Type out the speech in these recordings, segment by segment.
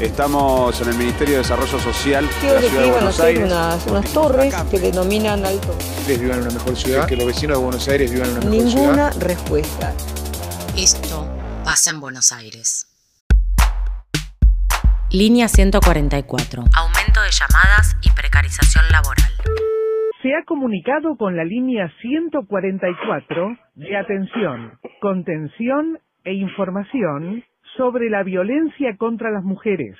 Estamos en el Ministerio de Desarrollo Social de la que Ciudad de Buenos Aires. unas, unas torres que denominan alto. ustedes vivan en una mejor ciudad, que los vecinos de Buenos Aires vivan en una mejor ciudad. Ninguna respuesta. Esto pasa en Buenos Aires. Línea 144. Aumento de llamadas y precarización laboral. Se ha comunicado con la línea 144 de atención, contención e información sobre la violencia contra las mujeres.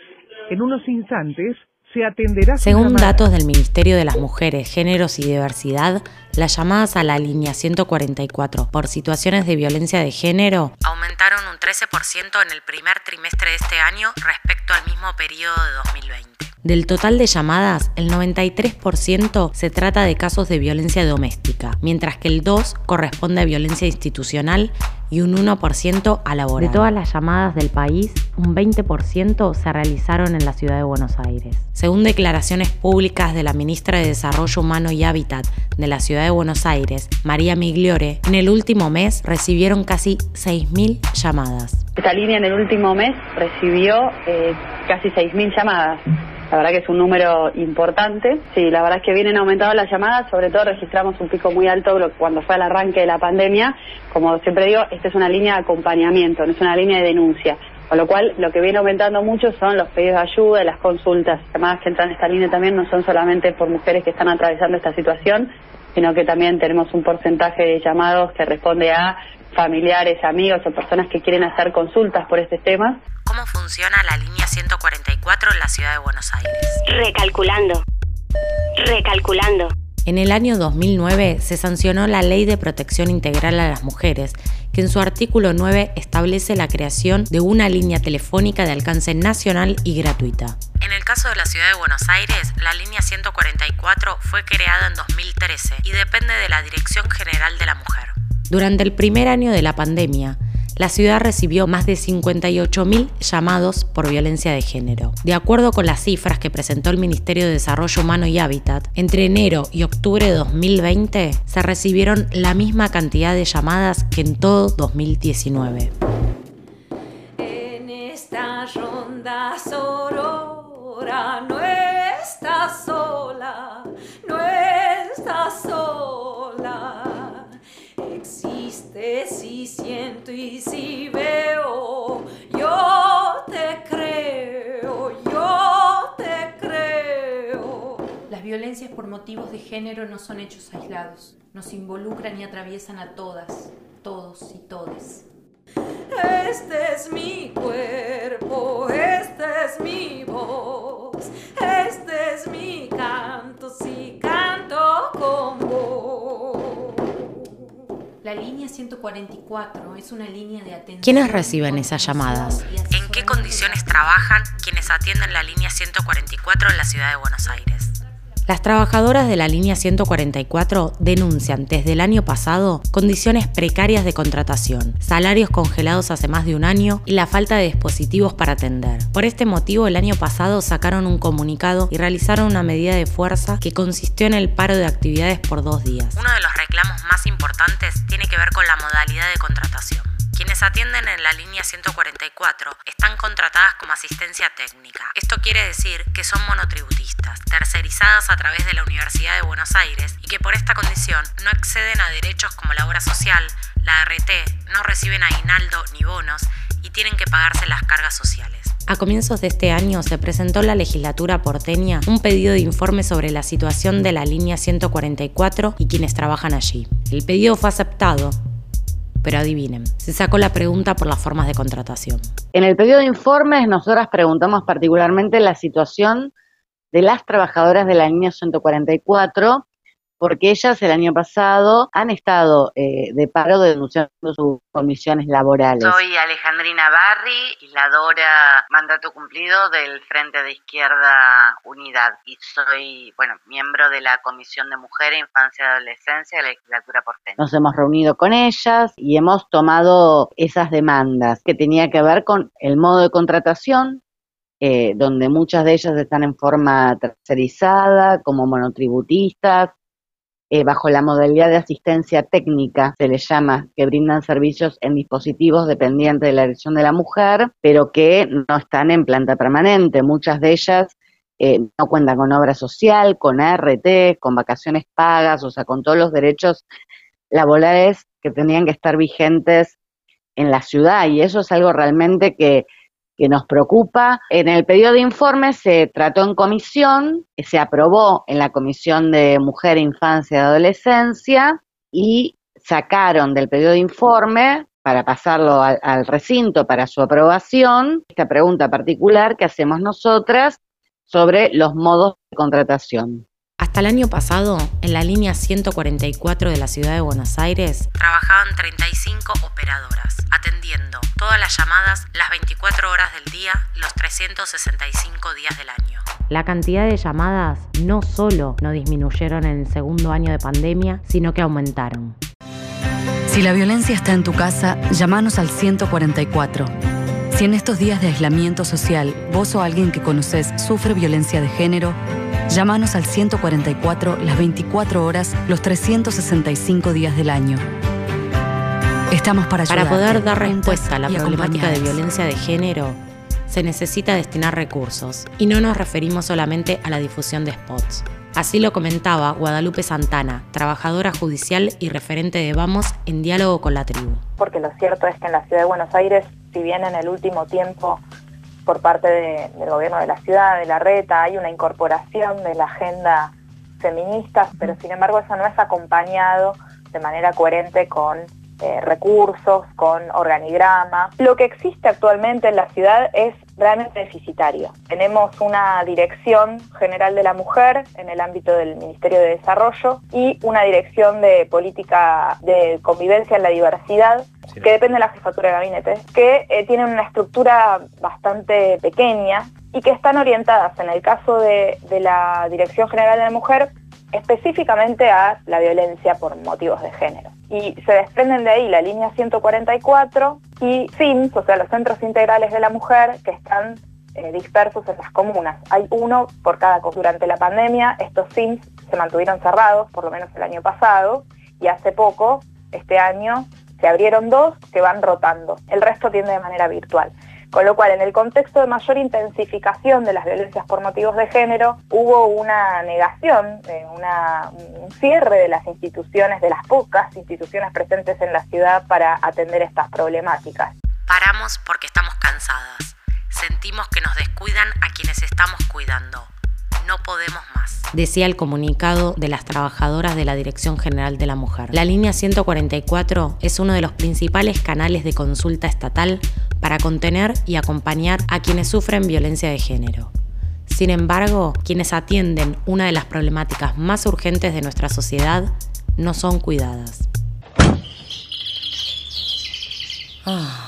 En unos instantes se atenderá Según datos del Ministerio de las Mujeres, Géneros y Diversidad, las llamadas a la línea 144 por situaciones de violencia de género Aumentaron un 13% en el primer trimestre de este año respecto al mismo periodo de 2020. Del total de llamadas, el 93% se trata de casos de violencia doméstica, mientras que el 2% corresponde a violencia institucional y un 1% a laboral. De todas las llamadas del país, un 20% se realizaron en la ciudad de Buenos Aires. Según declaraciones públicas de la ministra de Desarrollo Humano y Hábitat de la ciudad de Buenos Aires, María Migliore, en el último mes recibieron casi 6.000 llamadas. Esta línea en el último mes recibió eh, casi 6.000 llamadas. La verdad que es un número importante. Sí, la verdad es que vienen aumentando las llamadas, sobre todo registramos un pico muy alto cuando fue al arranque de la pandemia. Como siempre digo, esta es una línea de acompañamiento, no es una línea de denuncia. Con lo cual, lo que viene aumentando mucho son los pedidos de ayuda, las consultas. Llamadas que entran en esta línea también no son solamente por mujeres que están atravesando esta situación, sino que también tenemos un porcentaje de llamados que responde a familiares, amigos o personas que quieren hacer consultas por este tema. ¿Cómo funciona la línea 144 en la ciudad de Buenos Aires? Recalculando. Recalculando. En el año 2009 se sancionó la Ley de Protección Integral a las Mujeres, que en su artículo 9 establece la creación de una línea telefónica de alcance nacional y gratuita. En el caso de la ciudad de Buenos Aires, la línea 144 fue creada en 2013 y depende de la Dirección General de la Mujer. Durante el primer año de la pandemia, la ciudad recibió más de 58.000 llamados por violencia de género. De acuerdo con las cifras que presentó el Ministerio de Desarrollo Humano y Hábitat, entre enero y octubre de 2020 se recibieron la misma cantidad de llamadas que en todo 2019. En esta ronda sorora no estás sola, siento y si veo, yo te creo, yo te creo. Las violencias por motivos de género no son hechos aislados, nos involucran y atraviesan a todas, todos y todes. Este es mi cuerpo, esta es mi voz, línea 144 es una línea de atención. ¿Quiénes reciben esas llamadas? ¿En qué condiciones trabajan quienes atienden la línea 144 en la ciudad de Buenos Aires? Las trabajadoras de la línea 144 denuncian desde el año pasado condiciones precarias de contratación, salarios congelados hace más de un año y la falta de dispositivos para atender. Por este motivo, el año pasado sacaron un comunicado y realizaron una medida de fuerza que consistió en el paro de actividades por dos días. Uno de los reclamos más importantes tiene que ver con la modalidad de contratación. Quienes atienden en la línea 144 están contratadas como asistencia técnica. Esto quiere decir que son monotributistas, tercerizadas a través de la Universidad de Buenos Aires y que por esta condición no acceden a derechos como la obra social, la RT, no reciben aguinaldo ni bonos y tienen que pagarse las cargas sociales. A comienzos de este año se presentó en la legislatura porteña un pedido de informe sobre la situación de la línea 144 y quienes trabajan allí. El pedido fue aceptado, pero adivinen, se sacó la pregunta por las formas de contratación. En el pedido de informes, nosotras preguntamos particularmente la situación de las trabajadoras de la línea 144 porque ellas el año pasado han estado eh, de paro denunciando sus comisiones laborales. Soy Alejandrina Barri, legisladora mandato cumplido del Frente de Izquierda Unidad y soy, bueno, miembro de la Comisión de Mujer, Infancia y Adolescencia de la legislatura porteña. Nos hemos reunido con ellas y hemos tomado esas demandas que tenía que ver con el modo de contratación, eh, donde muchas de ellas están en forma tercerizada, como monotributistas, eh, bajo la modalidad de asistencia técnica, se les llama, que brindan servicios en dispositivos dependientes de la elección de la mujer, pero que no están en planta permanente. Muchas de ellas eh, no cuentan con obra social, con ART, con vacaciones pagas, o sea, con todos los derechos laborales que tenían que estar vigentes en la ciudad. Y eso es algo realmente que que nos preocupa. En el pedido de informe se trató en comisión, se aprobó en la Comisión de Mujer, Infancia y Adolescencia y sacaron del pedido de informe para pasarlo al, al recinto para su aprobación, esta pregunta particular que hacemos nosotras sobre los modos de contratación. Hasta el año pasado, en la línea 144 de la ciudad de Buenos Aires, trabajaban 35 operadoras, atendiendo todas las llamadas las 24 horas del día, los 365 días del año. La cantidad de llamadas no solo no disminuyeron en el segundo año de pandemia, sino que aumentaron. Si la violencia está en tu casa, llámanos al 144. Si en estos días de aislamiento social vos o alguien que conoces sufre violencia de género, Llámanos al 144 las 24 horas, los 365 días del año. Estamos para Para poder dar respuesta a la problemática de violencia de género, se necesita destinar recursos, y no nos referimos solamente a la difusión de spots. Así lo comentaba Guadalupe Santana, trabajadora judicial y referente de Vamos en diálogo con la tribu. Porque lo cierto es que en la ciudad de Buenos Aires, si bien en el último tiempo por parte del gobierno de la ciudad, de la reta, hay una incorporación de la agenda feminista, pero sin embargo eso no es acompañado de manera coherente con eh, recursos, con organigrama. Lo que existe actualmente en la ciudad es realmente deficitario. Tenemos una dirección general de la mujer en el ámbito del Ministerio de Desarrollo y una dirección de política de convivencia en la diversidad que depende de la jefatura de gabinete, que eh, tienen una estructura bastante pequeña y que están orientadas, en el caso de, la Dirección General de la Mujer, específicamente a la violencia por motivos de género. Y se desprenden de ahí la línea 144 y CIMS, o sea, los Centros Integrales de la Mujer, que están eh, dispersos en las comunas. Hay uno por cada Durante la pandemia, estos CIMS se mantuvieron cerrados, por lo menos el año pasado, y hace poco, este año, se abrieron dos que van rotando. El resto tiende de manera virtual. Con lo cual, en el contexto de mayor intensificación de las violencias por motivos de género, hubo una negación, eh, un cierre de las instituciones, de las pocas instituciones presentes en la ciudad para atender estas problemáticas. Paramos porque estamos cansadas. Sentimos que nos descuidan a quienes estamos cuidando no podemos. Decía el comunicado de las trabajadoras de la Dirección General de la Mujer. La línea 144 es uno de los principales canales de consulta estatal para contener y acompañar a quienes sufren violencia de género. Sin embargo, quienes atienden una de las problemáticas más urgentes de nuestra sociedad no son cuidadas. Ah.